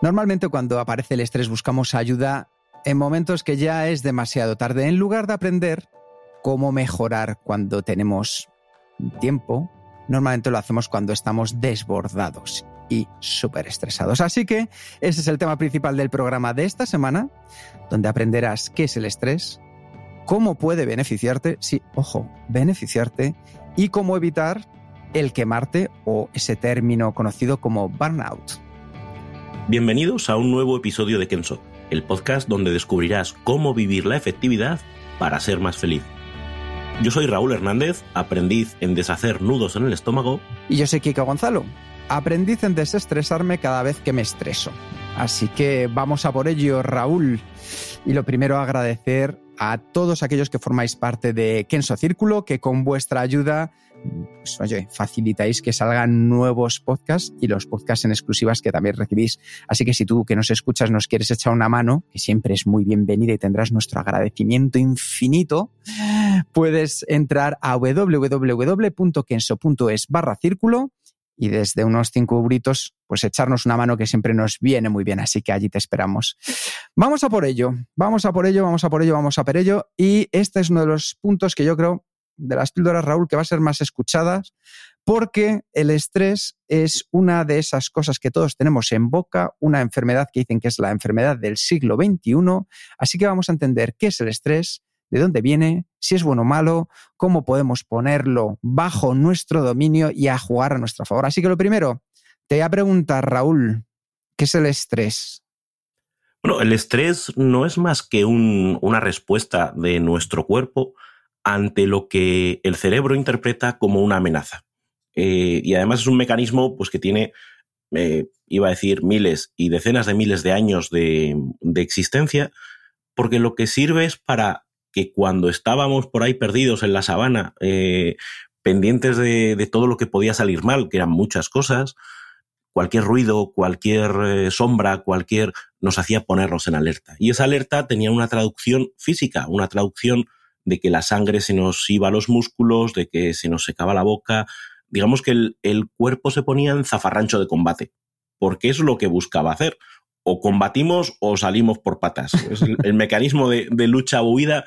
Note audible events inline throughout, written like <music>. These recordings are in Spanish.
Normalmente cuando aparece el estrés buscamos ayuda en momentos que ya es demasiado tarde, en lugar de aprender cómo mejorar cuando tenemos tiempo, normalmente lo hacemos cuando estamos desbordados y súper estresados. Así que ese es el tema principal del programa de esta semana, donde aprenderás qué es el estrés, cómo puede beneficiarte, sí, ojo, beneficiarte, y cómo evitar el quemarte o ese término conocido como burnout. Bienvenidos a un nuevo episodio de Kenso, el podcast donde descubrirás cómo vivir la efectividad para ser más feliz. Yo soy Raúl Hernández, aprendiz en deshacer nudos en el estómago. Y yo soy Kika Gonzalo, aprendiz en desestresarme cada vez que me estreso. Así que vamos a por ello, Raúl. Y lo primero, agradecer a todos aquellos que formáis parte de Kenso Círculo, que con vuestra ayuda pues, oye, facilitáis que salgan nuevos podcasts y los podcasts en exclusivas que también recibís. Así que si tú que nos escuchas nos quieres echar una mano, que siempre es muy bienvenida y tendrás nuestro agradecimiento infinito, puedes entrar a www.kenso.es barra círculo y desde unos cinco euritos, pues echarnos una mano que siempre nos viene muy bien. Así que allí te esperamos. Vamos a por ello, vamos a por ello, vamos a por ello, vamos a por ello. Y este es uno de los puntos que yo creo de las píldoras, Raúl, que va a ser más escuchadas, porque el estrés es una de esas cosas que todos tenemos en boca, una enfermedad que dicen que es la enfermedad del siglo XXI. Así que vamos a entender qué es el estrés, de dónde viene, si es bueno o malo, cómo podemos ponerlo bajo nuestro dominio y a jugar a nuestro favor. Así que lo primero, te voy a preguntar, Raúl, ¿qué es el estrés? Bueno, el estrés no es más que una respuesta de nuestro cuerpo ante lo que el cerebro interpreta como una amenaza. Eh, y además es un mecanismo pues, que tiene, eh, iba a decir, miles y decenas de miles de años de, existencia, porque lo que sirve es para que cuando estábamos por ahí perdidos en la sabana, eh, pendientes de, de, todo lo que podía salir mal, que eran muchas cosas, cualquier ruido, cualquier sombra, cualquier nos hacía ponernos en alerta. Y esa alerta tenía una traducción física, una traducción de que la sangre se nos iba a los músculos, de que se nos secaba la boca. Digamos que el, cuerpo se ponía en zafarrancho de combate, porque es lo que buscaba hacer. O combatimos o salimos por patas. el, mecanismo de, de lucha o huida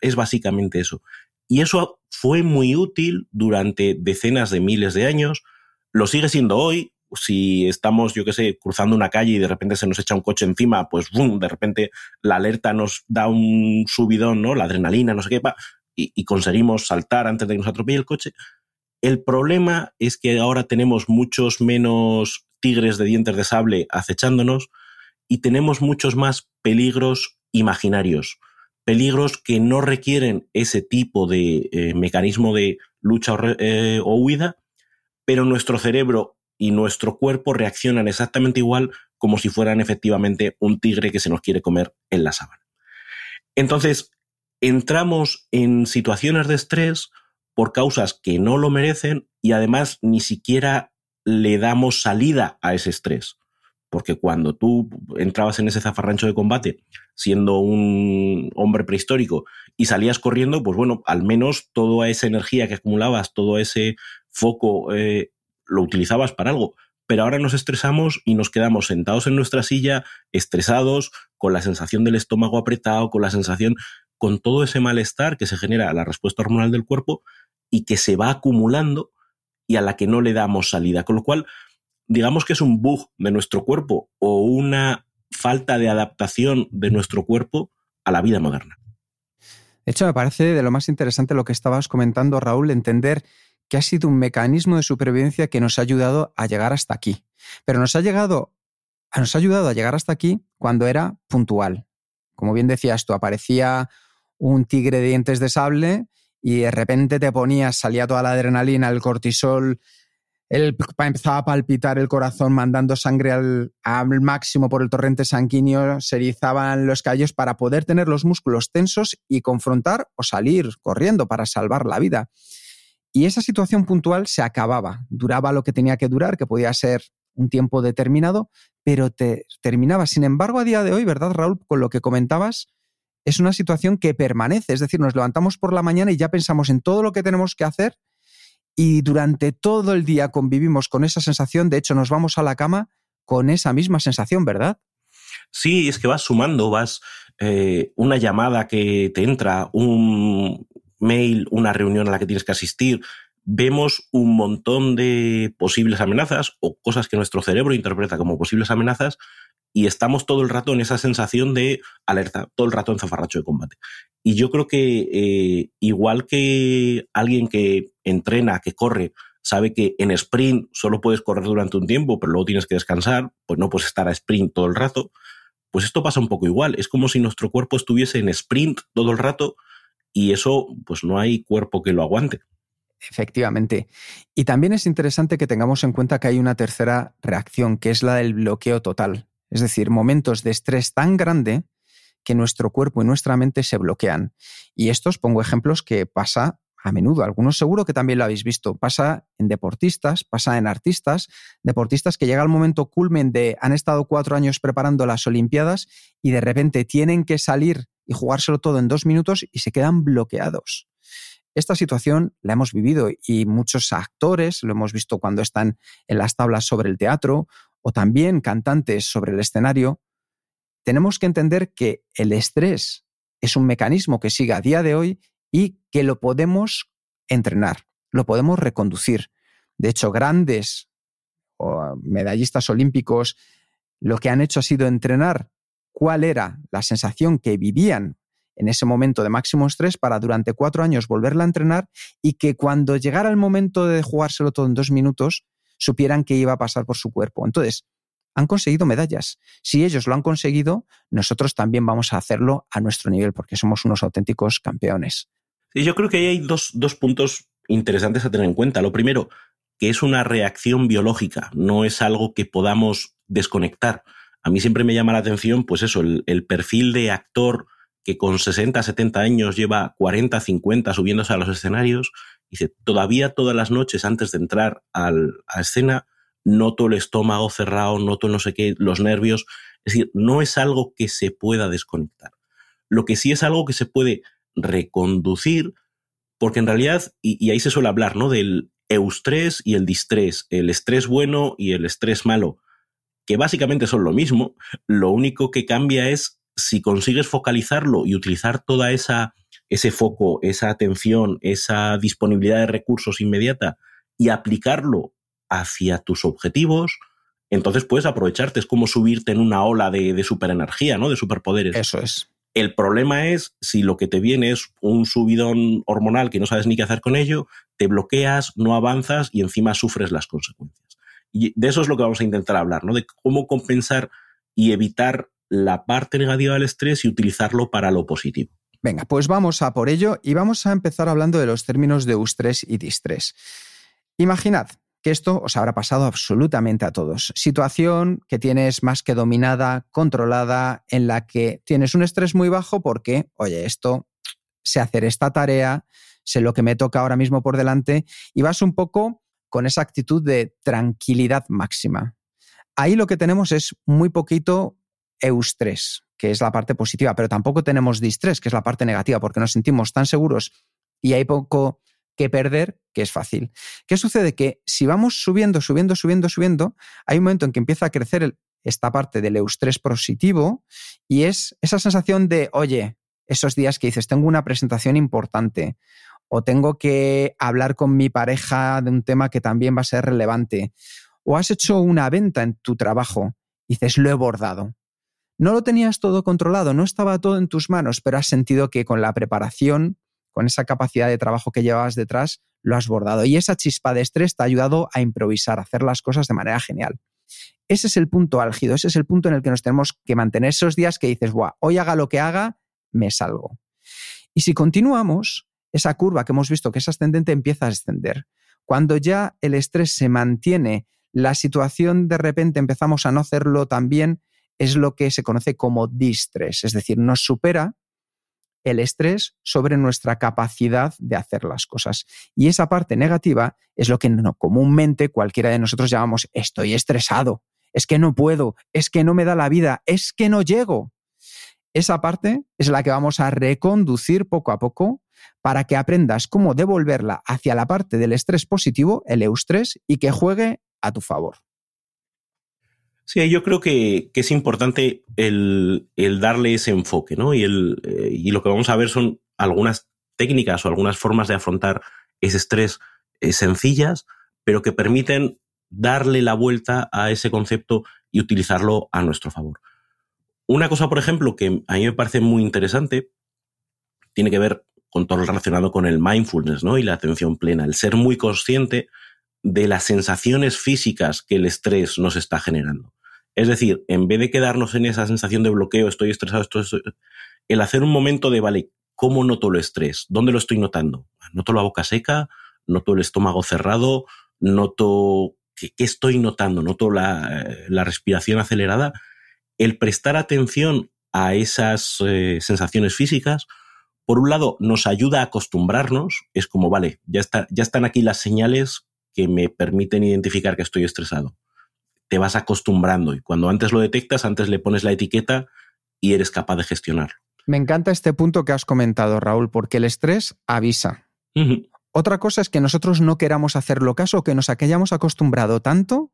es básicamente eso. Y eso fue muy útil durante decenas de miles de años, lo sigue siendo hoy, si estamos, yo qué sé, cruzando una calle y de repente se nos echa un coche encima, pues ¡bum! de repente la alerta nos da un subidón, ¿no? La adrenalina, no sé qué, y, y conseguimos saltar antes de que nos atropelle el coche. El problema es que ahora tenemos muchos menos tigres de dientes de sable acechándonos y tenemos muchos más peligros imaginarios, peligros que no requieren ese tipo de eh, mecanismo de lucha eh, o huida, pero nuestro cerebro y nuestro cuerpo reaccionan exactamente igual como si fueran efectivamente un tigre que se nos quiere comer en la sabana. Entonces, entramos en situaciones de estrés por causas que no lo merecen y además ni siquiera le damos salida a ese estrés. Porque cuando tú entrabas en ese zafarrancho de combate siendo un hombre prehistórico y salías corriendo, pues bueno, al menos toda esa energía que acumulabas, todo ese foco eh, lo utilizabas para algo. Pero ahora nos estresamos y nos quedamos sentados en nuestra silla, estresados, con la sensación del estómago apretado, con la sensación, con todo ese malestar que se genera la respuesta hormonal del cuerpo y que se va acumulando y a la que no le damos salida. Con lo cual, digamos que es un bug de nuestro cuerpo o una falta de adaptación de nuestro cuerpo a la vida moderna. De hecho, me parece de lo más interesante lo que estabas comentando, Raúl, entender que ha sido un mecanismo de supervivencia que nos ha ayudado a llegar hasta aquí. Pero nos ha, llegado, nos ha ayudado a llegar hasta aquí cuando era puntual. Como bien decías tú, aparecía un tigre de dientes de sable y de repente te ponías, salía toda la adrenalina, el cortisol, empezaba a palpitar el corazón mandando sangre al, máximo por el torrente sanguíneo, se erizaban los callos para poder tener los músculos tensos y confrontar o salir corriendo para salvar la vida. Y esa situación puntual se acababa, duraba lo que tenía que durar, que podía ser un tiempo determinado, pero te terminaba. Sin embargo, a día de hoy, ¿verdad, Raúl? Con lo que comentabas, es una situación que permanece, es decir, nos levantamos por la mañana y ya pensamos en todo lo que tenemos que hacer y durante todo el día convivimos con esa sensación, de hecho nos vamos a la cama con esa misma sensación, ¿verdad? Sí, es que vas sumando, vas eh, una llamada que te entra, un mail, una reunión a la que tienes que asistir, vemos un montón de posibles amenazas o cosas que nuestro cerebro interpreta como posibles amenazas y estamos todo el rato en esa sensación de alerta, todo el rato en zafarracho de combate. Y yo creo que eh, igual que alguien que entrena, que corre, sabe que en sprint solo puedes correr durante un tiempo, pero luego tienes que descansar, pues no puedes estar a sprint todo el rato, pues esto pasa un poco igual. Es como si nuestro cuerpo estuviese en sprint todo el rato y eso, pues no hay cuerpo que lo aguante. Efectivamente. Y también es interesante que tengamos en cuenta que hay una tercera reacción, que es la del bloqueo total es decir, momentos de estrés tan grande que nuestro cuerpo y nuestra mente se bloquean. Y estos pongo ejemplos que pasa a menudo, algunos seguro que también lo habéis visto, pasa en deportistas, pasa en artistas, deportistas que llega el momento culmen de han estado cuatro años preparando las Olimpiadas y de repente tienen que salir y jugárselo todo en dos minutos y se quedan bloqueados. Esta situación la hemos vivido y muchos actores lo hemos visto cuando están en las tablas sobre el teatro o también cantantes sobre el escenario, tenemos que entender que el estrés es un mecanismo que sigue a día de hoy y que lo podemos entrenar, lo podemos reconducir. De hecho, grandes medallistas olímpicos lo que han hecho ha sido entrenar cuál era la sensación que vivían en ese momento de máximo estrés para durante cuatro años volverla a entrenar y que cuando llegara el momento de jugárselo todo en dos minutos, supieran que iba a pasar por su cuerpo. Entonces, han conseguido medallas. Si ellos lo han conseguido, nosotros también vamos a hacerlo a nuestro nivel, porque somos unos auténticos campeones. Y yo creo que ahí hay dos, dos puntos interesantes a tener en cuenta. Lo primero, que es una reacción biológica, no es algo que podamos desconectar. A mí siempre me llama la atención, pues eso, el, perfil de actor que con 60, 70 años lleva 40, 50 subiéndose a los escenarios Dice, todavía todas las noches antes de entrar al, a escena, noto el estómago cerrado, noto no sé qué, los nervios. Es decir, no es algo que se pueda desconectar. Lo que sí es algo que se puede reconducir, porque en realidad, y, ahí se suele hablar, ¿no? Del eustrés y el distrés, el estrés bueno y el estrés malo, que básicamente son lo mismo, lo único que cambia es si consigues focalizarlo y utilizar toda esa ese foco, esa atención, esa disponibilidad de recursos inmediata y aplicarlo hacia tus objetivos, entonces puedes aprovecharte. Es como subirte en una ola de, de superenergía, ¿no? De superpoderes. Eso es. El problema es si lo que te viene es un subidón hormonal que no sabes ni qué hacer con ello, te bloqueas, no avanzas y encima sufres las consecuencias. Y de eso es lo que vamos a intentar hablar, ¿no? De cómo compensar y evitar la parte negativa del estrés y utilizarlo para lo positivo. Venga, pues vamos a por ello y vamos a empezar hablando de los términos de eustrés y distrés. Imaginad que esto os habrá pasado absolutamente a todos. Situación que tienes más que dominada, controlada, en la que tienes un estrés muy bajo porque, oye, esto, sé hacer esta tarea, sé lo que me toca ahora mismo por delante y vas un poco con esa actitud de tranquilidad máxima. Ahí lo que tenemos es muy poquito eustrés, que es la parte positiva, pero tampoco tenemos distrés, que es la parte negativa, porque nos sentimos tan seguros y hay poco que perder, que es fácil. ¿Qué sucede? Que si vamos subiendo, subiendo, subiendo, subiendo, hay un momento en que empieza a crecer esta parte del eustrés positivo y es esa sensación de, oye, esos días que dices, tengo una presentación importante o tengo que hablar con mi pareja de un tema que también va a ser relevante o has hecho una venta en tu trabajo y dices, lo he bordado. No lo tenías todo controlado, no estaba todo en tus manos, pero has sentido que con la preparación, con esa capacidad de trabajo que llevabas detrás, lo has bordado. Y esa chispa de estrés te ha ayudado a improvisar, a hacer las cosas de manera genial. Ese es el punto álgido, ese es el punto en el que nos tenemos que mantener esos días que dices, Buah, hoy haga lo que haga, me salgo. Y si continuamos, esa curva que hemos visto que es ascendente empieza a ascender. Cuando ya el estrés se mantiene, la situación de repente empezamos a no hacerlo tan bien, es lo que se conoce como distrés, es decir, nos supera el estrés sobre nuestra capacidad de hacer las cosas. Y esa parte negativa es lo que no, comúnmente cualquiera de nosotros llamamos estoy estresado, es que no puedo, es que no me da la vida, es que no llego. Esa parte es la que vamos a reconducir poco a poco para que aprendas cómo devolverla hacia la parte del estrés positivo, el eustrés, y que juegue a tu favor. Sí, yo creo que, es importante el, darle ese enfoque, ¿no? Eh, y lo que vamos a ver son algunas técnicas o algunas formas de afrontar ese estrés eh, sencillas, pero que permiten darle la vuelta a ese concepto y utilizarlo a nuestro favor. Una cosa, por ejemplo, que a mí me parece muy interesante, tiene que ver con todo lo relacionado con el mindfulness ¿no? y la atención plena, el ser muy consciente de las sensaciones físicas que el estrés nos está generando. Es decir, en vez de quedarnos en esa sensación de bloqueo, estoy estresado, esto el hacer un momento de, vale, ¿cómo noto el estrés? ¿Dónde lo estoy notando? ¿Noto la boca seca? ¿Noto el estómago cerrado? ¿Noto qué, estoy notando? ¿Noto la, la respiración acelerada? el prestar atención a esas eh, sensaciones físicas, por un lado, nos ayuda a acostumbrarnos, es como, vale, ya, está, ya están aquí las señales que me permiten identificar que estoy estresado. Te vas acostumbrando y cuando antes lo detectas, antes le pones la etiqueta y eres capaz de gestionarlo. Me encanta este punto que has comentado, Raúl, porque el estrés avisa. Otra cosa es que nosotros no queramos hacerlo caso, que nos hayamos acostumbrado tanto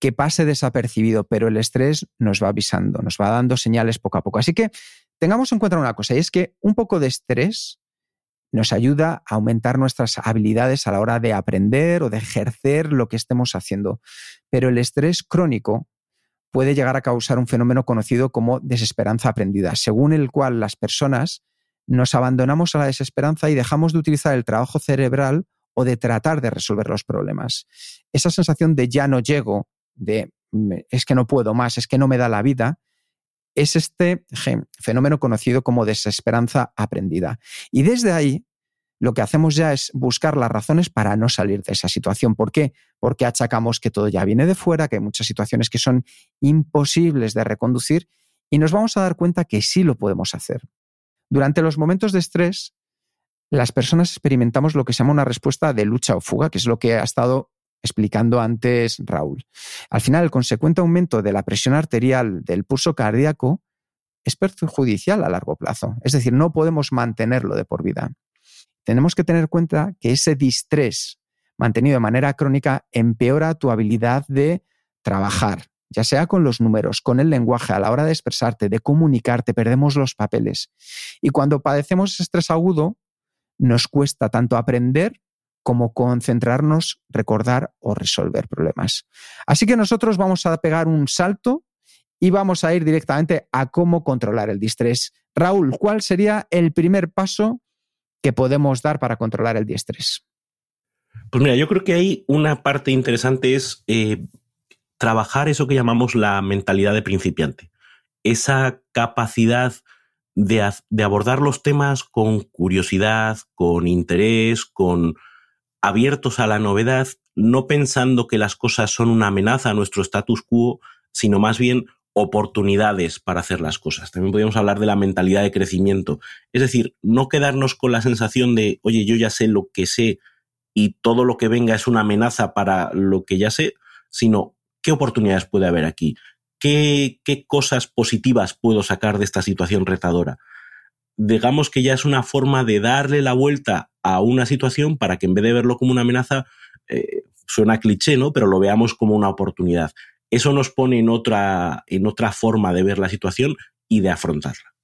que pase desapercibido, pero el estrés nos va avisando, nos va dando señales poco a poco. Así que tengamos en cuenta una cosa, y es que un poco de estrés nos ayuda a aumentar nuestras habilidades a la hora de aprender o de ejercer lo que estemos haciendo. Pero el estrés crónico puede llegar a causar un fenómeno conocido como desesperanza aprendida, según el cual las personas nos abandonamos a la desesperanza y dejamos de utilizar el trabajo cerebral o de tratar de resolver los problemas. Esa sensación de ya no llego, de es que no puedo más, es que no me da la vida, es este fenómeno conocido como desesperanza aprendida. Y desde ahí lo que hacemos ya es buscar las razones para no salir de esa situación. ¿Por qué? Porque achacamos que todo ya viene de fuera, que hay muchas situaciones que son imposibles de reconducir y nos vamos a dar cuenta que sí lo podemos hacer. Durante los momentos de estrés, las personas experimentamos lo que se llama una respuesta de lucha o fuga, que es lo que ha estado explicando antes Raúl. Al final, el consecuente aumento de la presión arterial del pulso cardíaco es perjudicial a largo plazo. Es decir, no podemos mantenerlo de por vida. Tenemos que tener en cuenta que ese distrés mantenido de manera crónica empeora tu habilidad de trabajar, ya sea con los números, con el lenguaje, a la hora de expresarte, de comunicarte, perdemos los papeles. Y cuando padecemos estrés agudo, nos cuesta tanto aprender como concentrarnos, recordar o resolver problemas. Así que nosotros vamos a pegar un salto y vamos a ir directamente a cómo controlar el distrés. Raúl, ¿cuál sería el primer paso que podemos dar para controlar el distrés? Pues mira, yo creo que hay una parte interesante es eh, trabajar eso que llamamos la mentalidad de principiante. Esa capacidad de, de abordar los temas con curiosidad, con interés, con, abiertos a la novedad, no pensando que las cosas son una amenaza a nuestro status quo, sino más bien oportunidades para hacer las cosas. También podríamos hablar de la mentalidad de crecimiento. Es decir, no quedarnos con la sensación de, oye, yo ya sé lo que sé y todo lo que venga es una amenaza para lo que ya sé, sino qué oportunidades puede haber aquí, qué, qué cosas positivas puedo sacar de esta situación retadora. Digamos que ya es una forma de darle la vuelta a una situación para que en vez de verlo como una amenaza, eh, suena cliché, ¿no? Pero lo veamos como una oportunidad. Eso nos pone en otra, en otra forma de ver la situación y de afrontarla.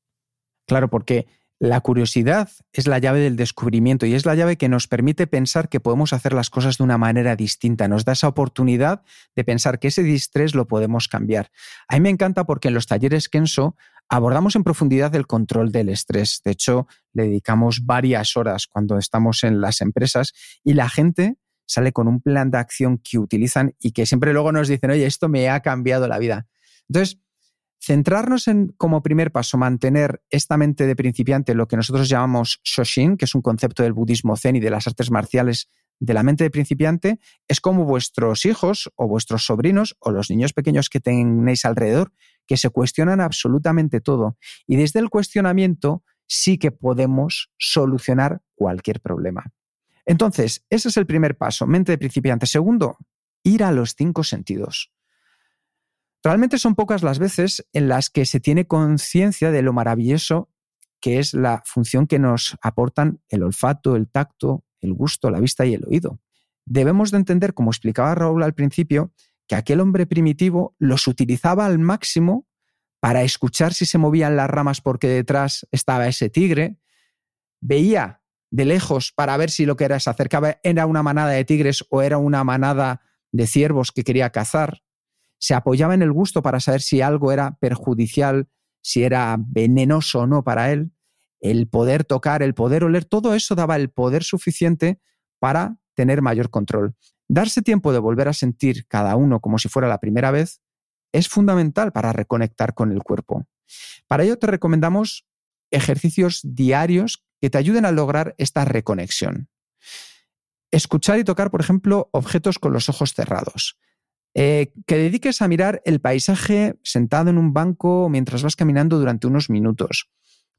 Claro, porque la curiosidad es la llave del descubrimiento y es la llave que nos permite pensar que podemos hacer las cosas de una manera distinta. Nos da esa oportunidad de pensar que ese distrés lo podemos cambiar. A mí me encanta porque en los talleres Kenso abordamos en profundidad el control del estrés. De hecho, le dedicamos varias horas cuando estamos en las empresas y la gente sale con un plan de acción que utilizan y que siempre luego nos dicen, oye, esto me ha cambiado la vida. Entonces, Centrarnos en, como primer paso, mantener esta mente de principiante, lo que nosotros llamamos Shoshin, que es un concepto del budismo zen y de las artes marciales de la mente de principiante es como vuestros hijos o vuestros sobrinos o los niños pequeños que tenéis alrededor, que se cuestionan absolutamente todo. Y desde el cuestionamiento sí que podemos solucionar cualquier problema. Entonces, ese es el primer paso, mente de principiante. Segundo, ir a los cinco sentidos. Realmente son pocas las veces en las que se tiene conciencia de lo maravilloso que es la función que nos aportan el olfato, el tacto, el gusto, la vista y el oído. Debemos de entender, como explicaba Raúl al principio, que aquel hombre primitivo los utilizaba al máximo para escuchar si se movían las ramas porque detrás estaba ese tigre, veía de lejos para ver si lo que era se acercaba era una manada de tigres o era una manada de ciervos que quería cazar, se apoyaba en el gusto para saber si algo era perjudicial, si era venenoso o no para él, el poder tocar, el poder oler, todo eso daba el poder suficiente para tener mayor control. Darse tiempo de volver a sentir cada uno como si fuera la primera vez es fundamental para reconectar con el cuerpo. Para ello te recomendamos ejercicios diarios que te ayuden a lograr esta reconexión. Escuchar y tocar, por ejemplo, objetos con los ojos cerrados. Eh, que dediques a mirar el paisaje sentado en un banco mientras vas caminando durante unos minutos.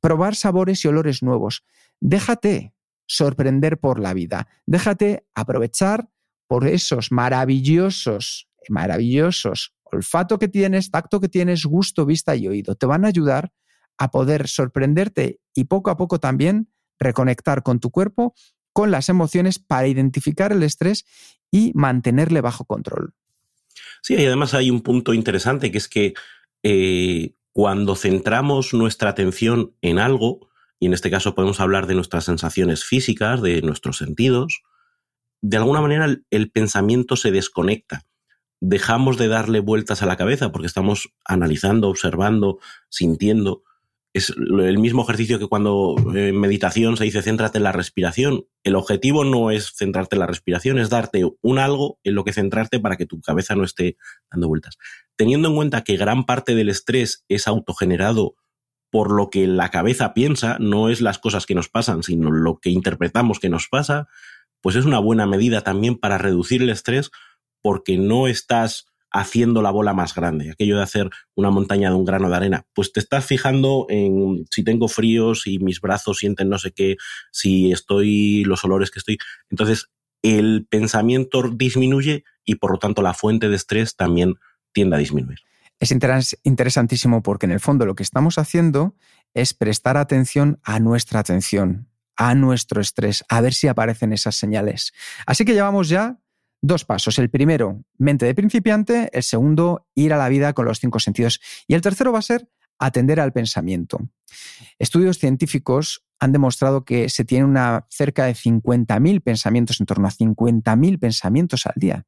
Probar sabores y olores nuevos. Déjate sorprender por la vida. Déjate aprovechar por esos maravillosos, maravillosos olfato que tienes, tacto que tienes, gusto, vista y oído. Te van a ayudar a poder sorprenderte y poco a poco también reconectar con tu cuerpo, con las emociones para identificar el estrés y mantenerle bajo control. Sí, y además hay un punto interesante que es que eh, cuando centramos nuestra atención en algo, y en este caso podemos hablar de nuestras sensaciones físicas, de nuestros sentidos, de alguna manera el pensamiento se desconecta. Dejamos de darle vueltas a la cabeza porque estamos analizando, observando, sintiendo es el mismo ejercicio que cuando en meditación se dice céntrate en la respiración. El objetivo no es centrarte en la respiración, es darte un algo en lo que centrarte para que tu cabeza no esté dando vueltas. Teniendo en cuenta que gran parte del estrés es autogenerado por lo que la cabeza piensa, no es las cosas que nos pasan, sino lo que interpretamos que nos pasa, pues es una buena medida también para reducir el estrés porque no estás haciendo la bola más grande, aquello de hacer una montaña de un grano de arena, pues te estás fijando en si tengo frío, si mis brazos sienten no sé qué, si estoy, los olores que estoy. Entonces, el pensamiento disminuye y por lo tanto la fuente de estrés también tiende a disminuir. Es interesantísimo porque en el fondo lo que estamos haciendo es prestar atención a nuestra atención, a nuestro estrés, a ver si aparecen esas señales. Así que llevamos ya Dos pasos. El primero, mente de principiante. El segundo, ir a la vida con los cinco sentidos. Y el tercero va a ser atender al pensamiento. Estudios científicos han demostrado que se tiene una, cerca de 50.000 pensamientos, en torno a 50.000 pensamientos al día.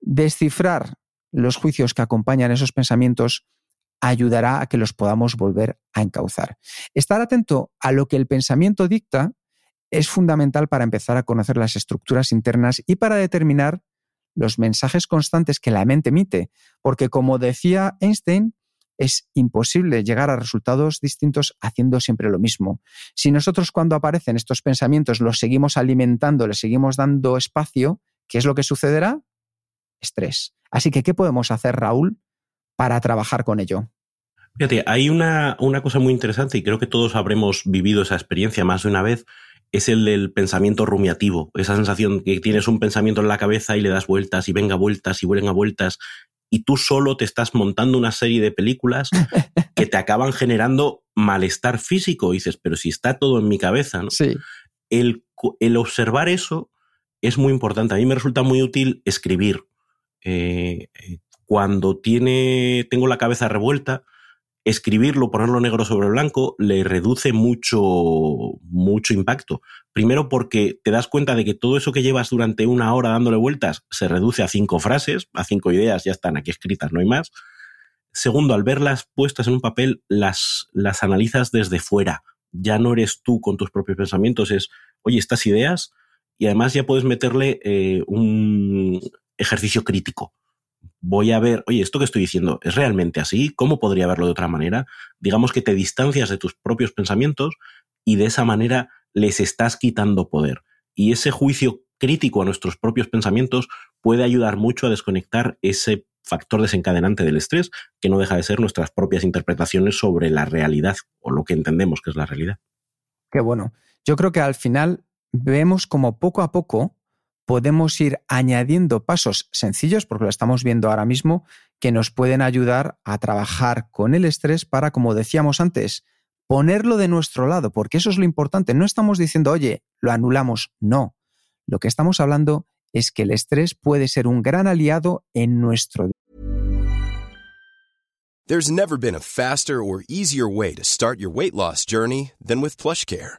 Descifrar los juicios que acompañan esos pensamientos ayudará a que los podamos volver a encauzar. Estar atento a lo que el pensamiento dicta es fundamental para empezar a conocer las estructuras internas y para determinar los mensajes constantes que la mente emite, porque como decía Einstein, es imposible llegar a resultados distintos haciendo siempre lo mismo. Si nosotros cuando aparecen estos pensamientos los seguimos alimentando, les seguimos dando espacio, ¿qué es lo que sucederá? Estrés. Así que, ¿qué podemos hacer, Raúl, para trabajar con ello? Fíjate, hay una, una cosa muy interesante y creo que todos habremos vivido esa experiencia más de una vez, es el del pensamiento rumiativo, esa sensación que tienes un pensamiento en la cabeza y le das vueltas y venga vueltas y venga vueltas y tú solo te estás montando una serie de películas <laughs> que te acaban generando malestar físico. Y dices, pero si está todo en mi cabeza, ¿no? Sí. El, el observar eso es muy importante. A mí me resulta muy útil escribir. Eh, eh, cuando tiene, tengo la cabeza revuelta, escribirlo, ponerlo negro sobre blanco, le reduce mucho, mucho impacto. Primero porque te das cuenta de que todo eso que llevas durante una hora dándole vueltas se reduce a cinco frases, a cinco ideas, ya están aquí escritas, no hay más. Segundo, al verlas puestas en un papel, las, las analizas desde fuera. Ya no eres tú con tus propios pensamientos, es, oye, estas ideas, y además ya puedes meterle eh, un ejercicio crítico voy a ver, oye, esto que estoy diciendo es realmente así, ¿cómo podría verlo de otra manera? Digamos que te distancias de tus propios pensamientos y de esa manera les estás quitando poder. Y ese juicio crítico a nuestros propios pensamientos puede ayudar mucho a desconectar ese factor desencadenante del estrés, que no deja de ser nuestras propias interpretaciones sobre la realidad o lo que entendemos que es la realidad. Qué bueno. Yo creo que al final vemos como poco a poco podemos ir añadiendo pasos sencillos, porque lo estamos viendo ahora mismo, que nos pueden ayudar a trabajar con el estrés para, como decíamos antes, ponerlo de nuestro lado, porque eso es lo importante. No estamos diciendo, oye, lo anulamos. No. Lo que estamos hablando es que el estrés puede ser un gran aliado en nuestro día. There's never been a faster or easier way to start your weight loss journey than with PlushCare.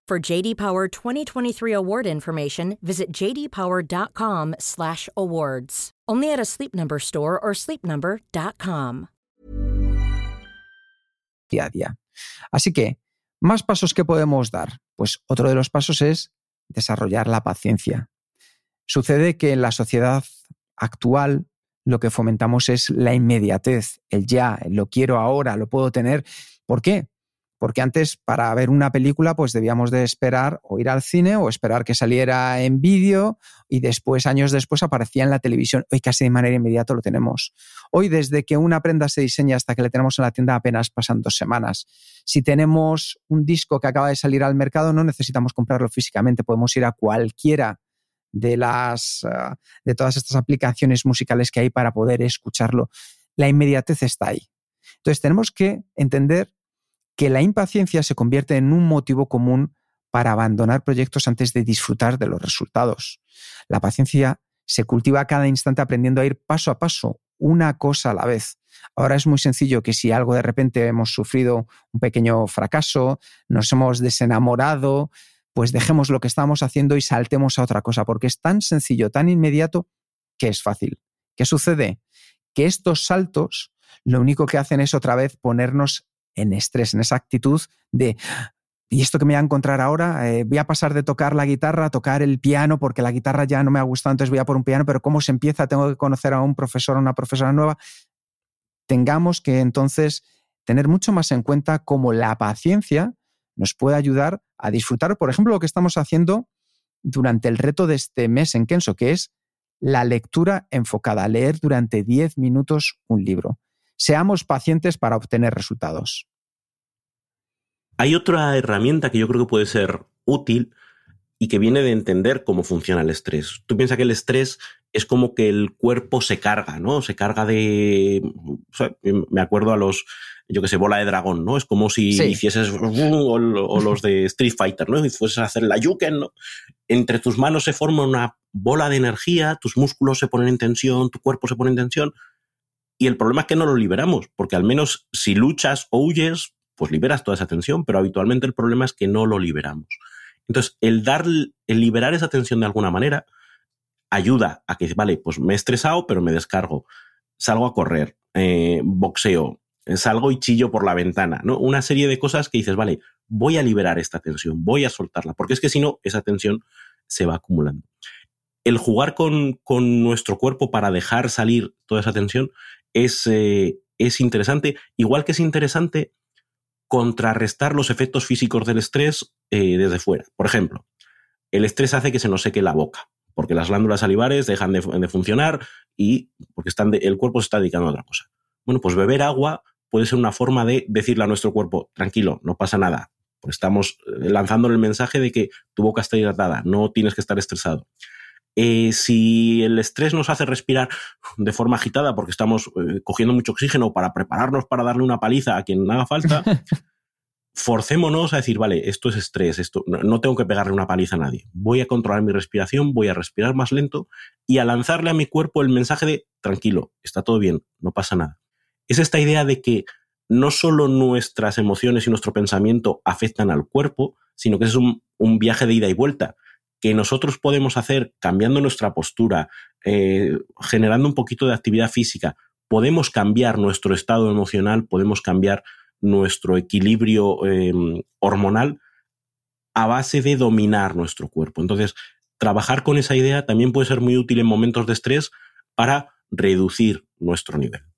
For JD Power 2023 award information, visit jdpower.com/awards. Only at a Sleep Number store or sleepnumber.com. Día a. Así que, más pasos que podemos dar. Pues otro de los pasos es desarrollar la paciencia. Sucede que en la sociedad actual lo que fomentamos es la inmediatez, el ya, lo quiero ahora, lo puedo tener. ¿Por qué? Porque antes para ver una película pues debíamos de esperar o ir al cine o esperar que saliera en vídeo y después, años después, aparecía en la televisión. Hoy casi de manera inmediata lo tenemos. Hoy desde que una prenda se diseña hasta que le tenemos en la tienda apenas pasan dos semanas. Si tenemos un disco que acaba de salir al mercado no necesitamos comprarlo físicamente, podemos ir a cualquiera de, las, uh, de todas estas aplicaciones musicales que hay para poder escucharlo. La inmediatez está ahí. Entonces tenemos que entender que la impaciencia se convierte en un motivo común para abandonar proyectos antes de disfrutar de los resultados. La paciencia se cultiva cada instante aprendiendo a ir paso a paso, una cosa a la vez. Ahora es muy sencillo que si algo de repente hemos sufrido un pequeño fracaso, nos hemos desenamorado, pues dejemos lo que estamos haciendo y saltemos a otra cosa, porque es tan sencillo, tan inmediato, que es fácil. ¿Qué sucede? Que estos saltos lo único que hacen es otra vez ponernos en estrés, en esa actitud de, ¿y esto que me voy a encontrar ahora? Eh, voy a pasar de tocar la guitarra a tocar el piano porque la guitarra ya no me ha gustado, entonces voy a por un piano, pero ¿cómo se empieza? Tengo que conocer a un profesor o una profesora nueva. Tengamos que entonces tener mucho más en cuenta cómo la paciencia nos puede ayudar a disfrutar, por ejemplo, lo que estamos haciendo durante el reto de este mes en Kenso, que es la lectura enfocada, leer durante 10 minutos un libro. Seamos pacientes para obtener resultados. Hay otra herramienta que yo creo que puede ser útil y que viene de entender cómo funciona el estrés. Tú piensas que el estrés es como que el cuerpo se carga, ¿no? Se carga de... me acuerdo a los yo que sé, bola de dragón, ¿no? Es como si hicieses o, los de Street Fighter, ¿no? Y fueses a hacer la Yuken, ¿no? Entre tus manos se forma una bola de energía, tus músculos se ponen en tensión, tu cuerpo se pone en tensión. Y el problema es que no lo liberamos, porque al menos si luchas o huyes, pues liberas toda esa tensión, pero habitualmente el problema es que no lo liberamos. Entonces, el dar, el liberar esa tensión de alguna manera ayuda a que, vale, pues me he estresado, pero me descargo, salgo a correr, eh, boxeo, salgo y chillo por la ventana, ¿no? Una serie de cosas que dices, vale, voy a liberar esta tensión, voy a soltarla, porque es que si no, esa tensión se va acumulando. El jugar con, con nuestro cuerpo para dejar salir toda esa tensión es, eh, es interesante, igual que es interesante contrarrestar los efectos físicos del estrés eh, desde fuera. Por ejemplo, el estrés hace que se nos seque la boca, porque las glándulas salivares dejan de, de funcionar y porque están el cuerpo se está dedicando a otra cosa. Bueno, pues beber agua puede ser una forma de decirle a nuestro cuerpo, tranquilo, no pasa nada. Estamos eh, lanzando el mensaje de que tu boca está hidratada, no tienes que estar estresado. Eh, si el estrés nos hace respirar de forma agitada porque estamos eh, cogiendo mucho oxígeno para prepararnos para darle una paliza a quien haga falta, <laughs> forcémonos a decir, vale, esto es estrés, esto no tengo que pegarle una paliza a nadie. Voy a controlar mi respiración, voy a respirar más lento y a lanzarle a mi cuerpo el mensaje de tranquilo, está todo bien, no pasa nada. Es esta idea de que no solo nuestras emociones y nuestro pensamiento afectan al cuerpo, sino que es un, viaje de ida y vuelta que nosotros podemos hacer cambiando nuestra postura, eh, generando un poquito de actividad física, podemos cambiar nuestro estado emocional, podemos cambiar nuestro equilibrio em, hormonal a base de dominar nuestro cuerpo. Entonces, trabajar con esa idea también puede ser muy útil en momentos de estrés para reducir nuestro nivel.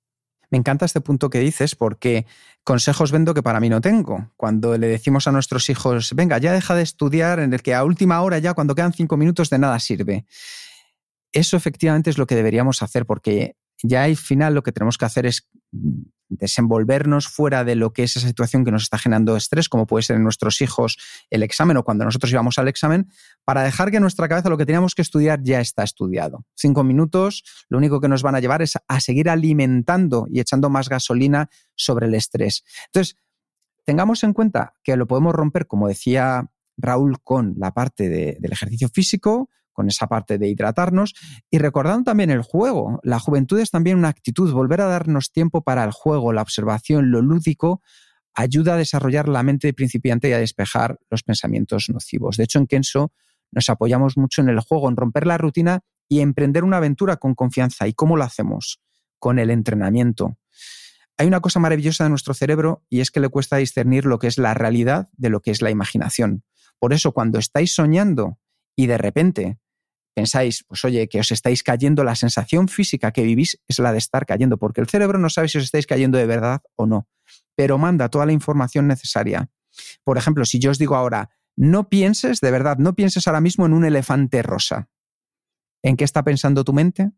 Me encanta este punto que dices porque consejos vendo que para mí no tengo. Cuando le decimos a nuestros hijos, venga, ya deja de estudiar, en el que a última hora ya, cuando quedan cinco minutos, de nada sirve. Eso efectivamente es lo que deberíamos hacer porque ya al final lo que tenemos que hacer es desenvolvernos fuera de lo que es esa situación que nos está generando estrés, como puede ser en nuestros hijos el examen o cuando nosotros íbamos al examen, para dejar que en nuestra cabeza lo que teníamos que estudiar ya está estudiado. Cinco minutos, lo único que nos van a llevar es a seguir alimentando y echando más gasolina sobre el estrés. Entonces, tengamos en cuenta que lo podemos romper, como decía Raúl, con la parte del ejercicio físico, con esa parte de hidratarnos y recordando también el juego. La juventud es también una actitud, volver a darnos tiempo para el juego, la observación, lo lúdico, ayuda a desarrollar la mente principiante y a despejar los pensamientos nocivos. De hecho, en Kenso nos apoyamos mucho en el juego, en romper la rutina y emprender una aventura con confianza. ¿Y cómo lo hacemos? Con el entrenamiento. Hay una cosa maravillosa de nuestro cerebro y es que le cuesta discernir lo que es la realidad de lo que es la imaginación. Por eso, cuando estáis soñando y de repente pensáis, pues oye, que os estáis cayendo, la sensación física que vivís es la de estar cayendo, porque el cerebro no sabe si os estáis cayendo de verdad o no, pero manda toda la información necesaria. Por ejemplo, si yo os digo ahora, no pienses, de verdad, no pienses ahora mismo en un elefante rosa. ¿En qué está pensando tu mente?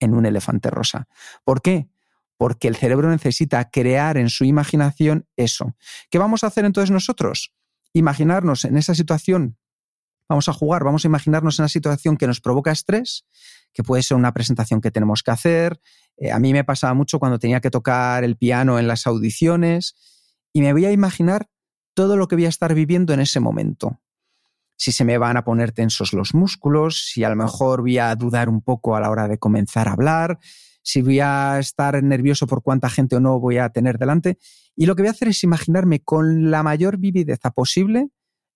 En un elefante rosa. ¿Por qué? Porque el cerebro necesita crear en su imaginación eso. ¿Qué vamos a hacer entonces nosotros? Imaginarnos en esa situación vamos a jugar, vamos a imaginarnos una situación que nos provoca estrés, que puede ser una presentación que tenemos que hacer. Eh, a mí me pasaba mucho cuando tenía que tocar el piano en las audiciones y me voy a imaginar todo lo que voy a estar viviendo en ese momento. Si se me van a poner tensos los músculos, si a lo mejor voy a dudar un poco a la hora de comenzar a hablar, si voy a estar nervioso por cuánta gente o no voy a tener delante. Y lo que voy a hacer es imaginarme con la mayor vivideza posible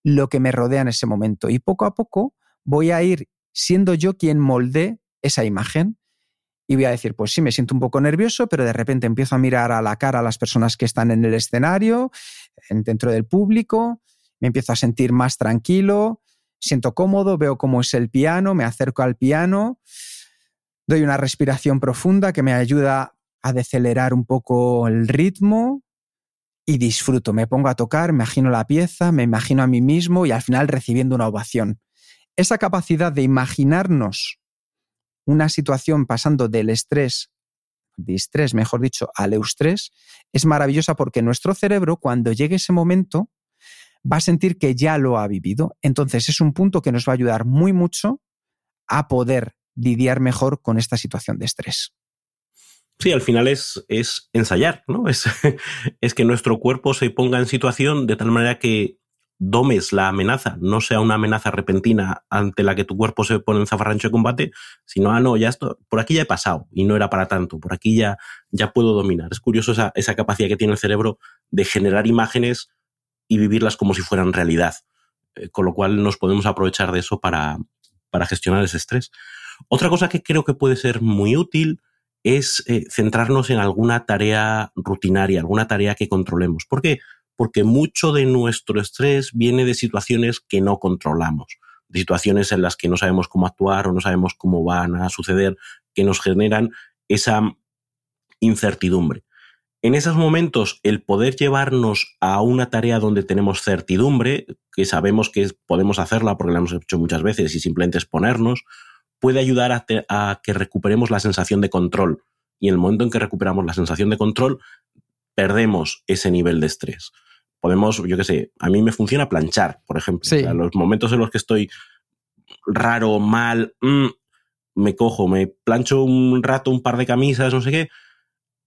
lo que me rodea en ese momento. Y poco a poco voy a ir siendo yo quien molde esa imagen. Y voy a decir, pues sí, me siento un poco nervioso, pero de repente empiezo a mirar a la cara a las personas que están en el escenario, dentro del público, me empiezo a sentir más tranquilo, siento cómodo, veo cómo es el piano, me acerco al piano, doy una respiración profunda que me ayuda a decelerar un poco el ritmo, y disfruto. Me pongo a tocar, me imagino la pieza, me imagino a mí mismo y al final recibiendo una ovación. Esa capacidad de imaginarnos una situación pasando del estrés, de estrés, mejor dicho, al eustrés, es maravillosa porque nuestro cerebro, cuando llegue ese momento, va a sentir que ya lo ha vivido. Entonces es un punto que nos va a ayudar muy mucho a poder lidiar mejor con esta situación de estrés. Sí, al final es, es ensayar, ¿no? Es, <laughs> es que nuestro cuerpo se ponga en situación de tal manera que domes la amenaza, no sea una amenaza repentina ante la que tu cuerpo se pone en zafarrancho de combate, sino, ah, no, ya esto, por aquí ya he pasado y no era para tanto, por aquí ya, ya puedo dominar. Es curioso esa, esa capacidad que tiene el cerebro de generar imágenes y vivirlas como si fueran realidad, eh, con lo cual nos podemos aprovechar de eso para, para gestionar ese estrés. Otra cosa que creo que puede ser muy útil es eh, centrarnos en alguna tarea rutinaria, alguna tarea que controlemos. ¿Por qué? Porque mucho de nuestro estrés viene de situaciones que no controlamos, de situaciones en las que no sabemos cómo actuar o no sabemos cómo van a suceder, que nos generan esa incertidumbre. En esos momentos, el poder llevarnos a una tarea donde tenemos certidumbre, que sabemos que podemos hacerla porque la hemos hecho muchas veces y simplemente exponernos, puede ayudar a, que recuperemos la sensación de control. Y en el momento en que recuperamos la sensación de control, perdemos ese nivel de estrés. Podemos, yo qué sé, a mí me funciona planchar, por ejemplo. los momentos en los que estoy raro, mal, mm, me cojo, me plancho un rato un par de camisas, no sé qué.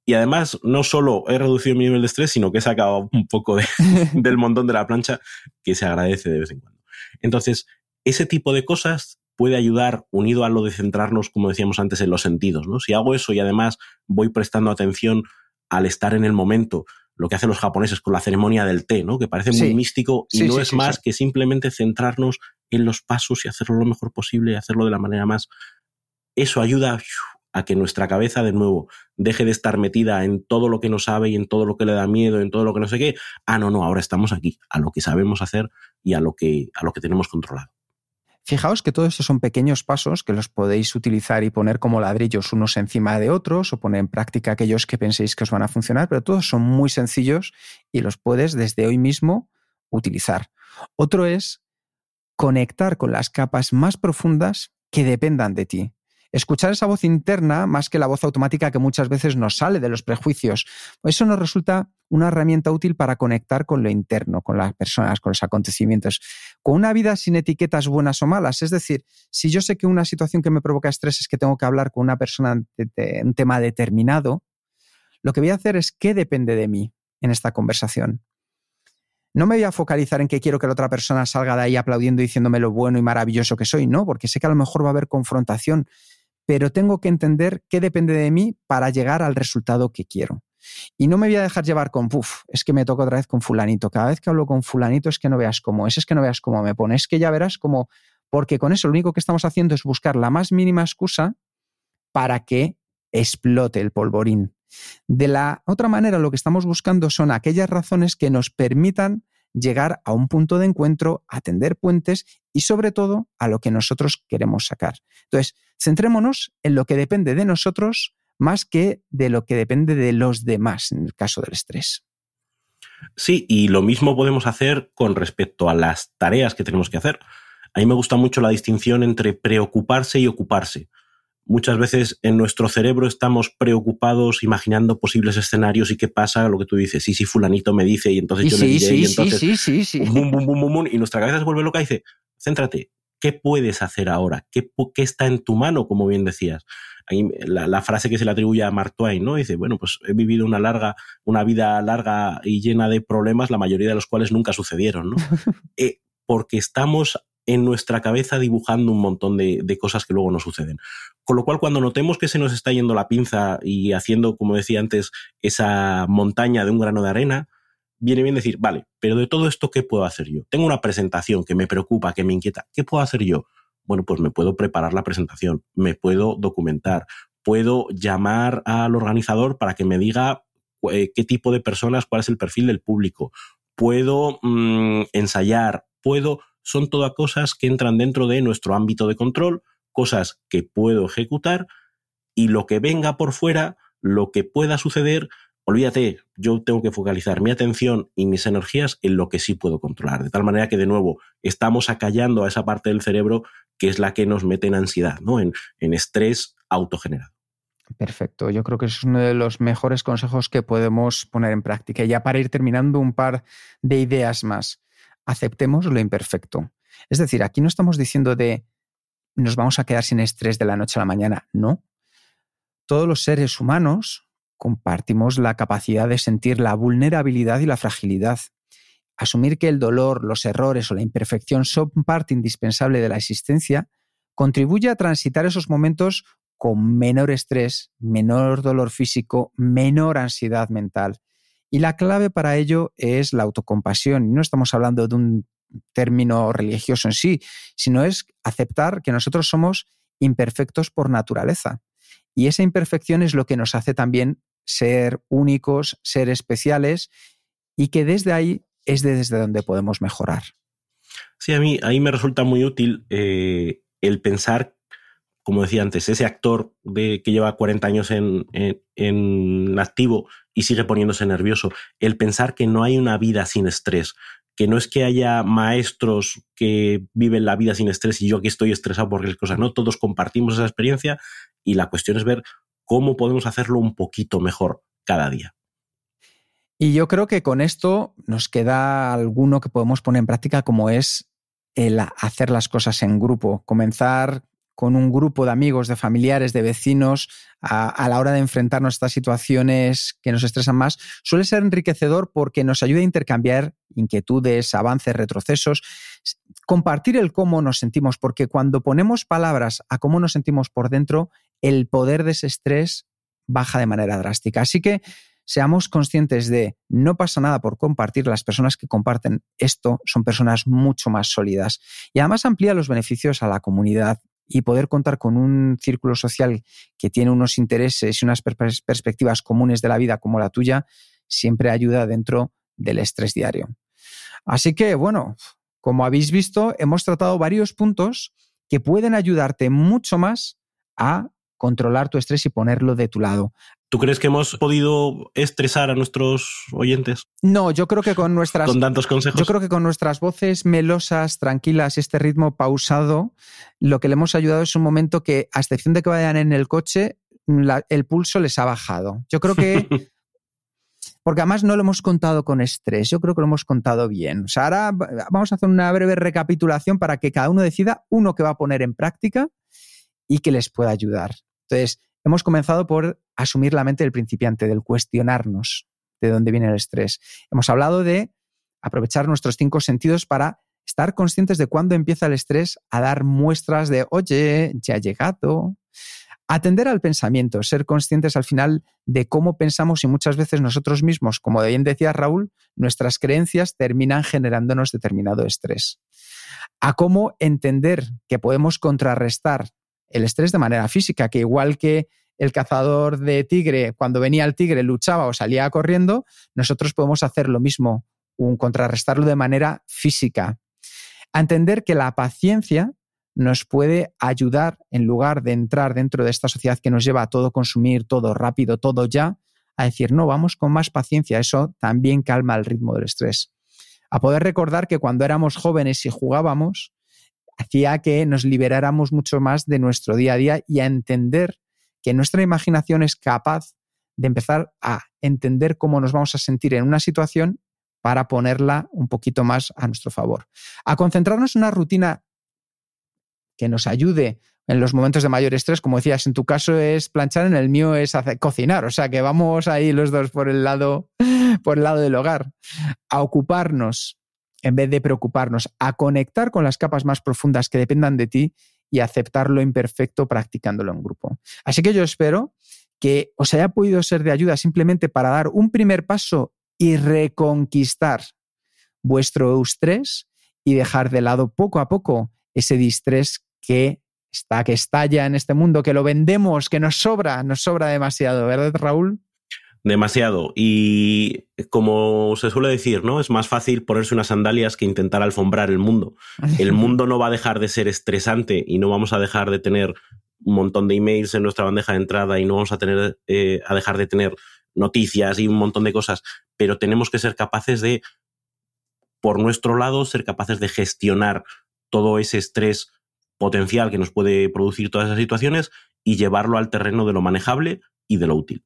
Y además, no solo he reducido mi nivel de estrés, sino que he sacado un poco <laughs> del montón de la plancha, que se agradece de vez en cuando. Entonces, ese tipo de cosas puede ayudar, unido a lo de centrarnos, como decíamos antes, en los sentidos. ¿no? Si hago eso y además voy prestando atención al estar en el momento, lo que hacen los japoneses con la ceremonia del té, ¿no? que parece muy místico y no es más que simplemente centrarnos en los pasos y hacerlo lo mejor posible y hacerlo de la manera más... Eso ayuda a que nuestra cabeza, de nuevo, deje de estar metida en todo lo que no sabe y en todo lo que le da miedo, en todo lo que no sé qué. Ah, no, no, ahora estamos aquí, a lo que sabemos hacer y a lo que, a lo que tenemos controlado. Fijaos que todos estos son pequeños pasos que los podéis utilizar y poner como ladrillos unos encima de otros o poner en práctica aquellos que penséis que os van a funcionar, pero todos son muy sencillos y los puedes desde hoy mismo utilizar. Otro es conectar con las capas más profundas que dependan de ti escuchar esa voz interna más que la voz automática que muchas veces nos sale de los prejuicios. Eso nos resulta una herramienta útil para conectar con lo interno, con las personas, con los acontecimientos, con una vida sin etiquetas buenas o malas. Es decir, si yo sé que una situación que me provoca estrés es que tengo que hablar con una persona de un tema determinado, lo que voy a hacer es qué depende de mí en esta conversación. No me voy a focalizar en que quiero que la otra persona salga de ahí aplaudiendo y diciéndome lo bueno y maravilloso que soy, no, porque sé que a lo mejor va a haber confrontación, pero tengo que entender qué depende de mí para llegar al resultado que quiero. Y no me voy a dejar llevar con, puff, es que me toca otra vez con fulanito. Cada vez que hablo con fulanito es que no veas cómo es, es que no veas cómo me pone, es que ya verás cómo, porque con eso lo único que estamos haciendo es buscar la más mínima excusa para que explote el polvorín. De la otra manera, lo que estamos buscando son aquellas razones que nos permitan llegar a un punto de encuentro, atender puentes y sobre todo a lo que nosotros queremos sacar. Entonces, centrémonos en lo que depende de nosotros más que de lo que depende de los demás en el caso del estrés. Sí, y lo mismo podemos hacer con respecto a las tareas que tenemos que hacer. A mí me gusta mucho la distinción entre preocuparse y ocuparse muchas veces en nuestro cerebro estamos preocupados imaginando posibles escenarios y qué pasa, lo que tú dices, sí, sí, fulanito me dice y entonces yo le diré y entonces sí, sí, sí, bum, bum, bum, bum, y nuestra cabeza se vuelve loca y dice, céntrate, ¿qué puedes hacer ahora? ¿Qué, qué está en tu mano, como bien decías? la, la, frase que se le atribuye a Mark Twain, ¿no? Dice, bueno, pues he vivido una larga, una vida larga y llena de problemas, la mayoría de los cuales nunca sucedieron, ¿no? <laughs> eh, porque estamos en nuestra cabeza dibujando un montón de, cosas que luego no suceden. Con lo cual, cuando notemos que se nos está yendo la pinza y haciendo, como decía antes, esa montaña de un grano de arena, viene bien decir, vale, pero de todo esto, ¿qué puedo hacer yo? Tengo una presentación que me preocupa, que me inquieta. ¿Qué puedo hacer yo? Bueno, pues me puedo preparar la presentación, me puedo documentar, puedo llamar al organizador para que me diga eh, qué tipo de personas, cuál es el perfil del público, puedo mm, ensayar, puedo son todas cosas que entran dentro de nuestro ámbito de control, cosas que puedo ejecutar y lo que venga por fuera, lo que pueda suceder, olvídate, yo tengo que focalizar mi atención y mis energías en lo que sí puedo controlar. De tal manera que, de nuevo, estamos acallando a esa parte del cerebro que es la que nos mete en ansiedad, ¿no? en, en estrés autogenerado. Perfecto, yo creo que es uno de los mejores consejos que podemos poner en práctica. Ya para ir terminando, un par de ideas más aceptemos lo imperfecto. Es decir, aquí no estamos diciendo de nos vamos a quedar sin estrés de la noche a la mañana, no. Todos los seres humanos compartimos la capacidad de sentir la vulnerabilidad y la fragilidad. Asumir que el dolor, los errores o la imperfección son parte indispensable de la existencia contribuye a transitar esos momentos con menor estrés, menor dolor físico, menor ansiedad mental. Y la clave para ello es la autocompasión. No estamos hablando de un término religioso en sí, sino es aceptar que nosotros somos imperfectos por naturaleza. Y esa imperfección es lo que nos hace también ser únicos, ser especiales y que desde ahí es desde donde podemos mejorar. Sí, a mí, ahí me resulta muy útil eh, el pensar, como decía antes, ese actor de, que lleva 40 años en, en activo y sigue poniéndose nervioso. El pensar que no hay una vida sin estrés, que no es que haya maestros que viven la vida sin estrés y yo aquí estoy estresado por las cosas, no, todos compartimos esa experiencia y la cuestión es ver cómo podemos hacerlo un poquito mejor cada día. Y yo creo que con esto nos queda alguno que podemos poner en práctica como es el hacer las cosas en grupo, comenzar con un grupo de amigos, de familiares, de vecinos, a, la hora de enfrentarnos a estas situaciones que nos estresan más, suele ser enriquecedor porque nos ayuda a intercambiar inquietudes, avances, retrocesos, compartir el cómo nos sentimos, porque cuando ponemos palabras a cómo nos sentimos por dentro, el poder de ese estrés baja de manera drástica. Así que seamos conscientes de no pasa nada por compartir, las personas que comparten esto son personas mucho más sólidas y además amplía los beneficios a la comunidad y poder contar con un círculo social que tiene unos intereses y unas perspectivas comunes de la vida como la tuya, siempre ayuda dentro del estrés diario. Así que, bueno, como habéis visto, hemos tratado varios puntos que pueden ayudarte mucho más a controlar tu estrés y ponerlo de tu lado. ¿Tú crees que hemos podido estresar a nuestros oyentes? No, yo creo que con nuestras. Con tantos consejos. Yo creo que con nuestras voces melosas, tranquilas, este ritmo pausado, lo que le hemos ayudado es un momento que, a excepción de que vayan en el coche, el pulso les ha bajado. Yo creo que. <laughs> porque además no lo hemos contado con estrés, yo creo que lo hemos contado bien. O sea, ahora vamos a hacer una breve recapitulación para que cada uno decida uno que va a poner en práctica y que les pueda ayudar. Entonces, hemos comenzado por asumir la mente del principiante, del cuestionarnos de dónde viene el estrés. Hemos hablado de aprovechar nuestros cinco sentidos para estar conscientes de cuándo empieza el estrés a dar muestras de, oye, ya ha llegado. Atender al pensamiento, ser conscientes al final de cómo pensamos y muchas veces nosotros mismos, como bien decía Raúl, nuestras creencias terminan generándonos determinado estrés. A cómo entender que podemos contrarrestar el estrés de manera física, que igual que el cazador de tigre, cuando venía el tigre, luchaba o salía corriendo, nosotros podemos hacer lo mismo, un contrarrestarlo de manera física. A entender que la paciencia nos puede ayudar, en lugar de entrar dentro de esta sociedad que nos lleva a todo consumir, todo rápido, todo ya, a decir, no, vamos con más paciencia. Eso también calma el ritmo del estrés. A poder recordar que cuando éramos jóvenes y jugábamos, hacía que nos liberáramos mucho más de nuestro día a día y a entender que nuestra imaginación es capaz de empezar a entender cómo nos vamos a sentir en una situación para ponerla un poquito más a nuestro favor. A concentrarnos en una rutina que nos ayude en los momentos de mayor estrés, como decías, en tu caso es planchar, en el mío es hacer, cocinar, o sea que vamos ahí los dos por el lado por el lado del hogar, a ocuparnos en vez de preocuparnos, a conectar con las capas más profundas que dependan de ti y aceptar lo imperfecto practicándolo en grupo. Así que yo espero que os haya podido ser de ayuda simplemente para dar un primer paso y reconquistar vuestro estrés y dejar de lado poco a poco ese distrés que está, que estalla en este mundo, que lo vendemos, que nos sobra, nos sobra demasiado, ¿verdad, Raúl? Demasiado. Y como se suele decir, ¿no? Es más fácil ponerse unas sandalias que intentar alfombrar el mundo. <laughs> El mundo no va a dejar de ser estresante y no vamos a dejar de tener un montón de emails en nuestra bandeja de entrada y no vamos a tener eh, a dejar de tener noticias y un montón de cosas, pero tenemos que ser capaces de, por nuestro lado, ser capaces de gestionar todo ese estrés potencial que nos puede producir todas esas situaciones y llevarlo al terreno de lo manejable y de lo útil.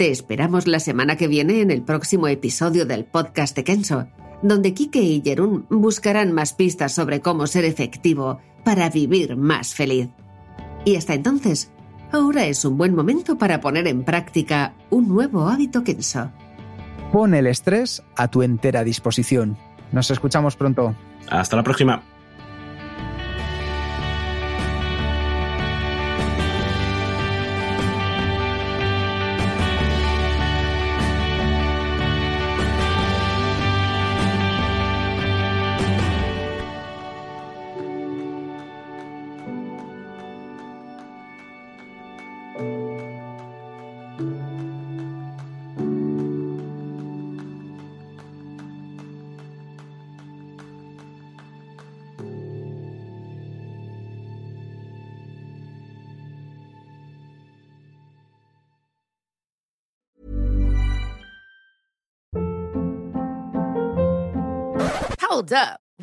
Te esperamos la semana que viene en el próximo episodio del podcast de Kenso, donde Kike y Jerún buscarán más pistas sobre cómo ser efectivo para vivir más feliz. Y hasta entonces, ahora es un buen momento para poner en práctica un nuevo hábito Kenso. Pon el estrés a tu entera disposición. Nos escuchamos pronto. Hasta la próxima.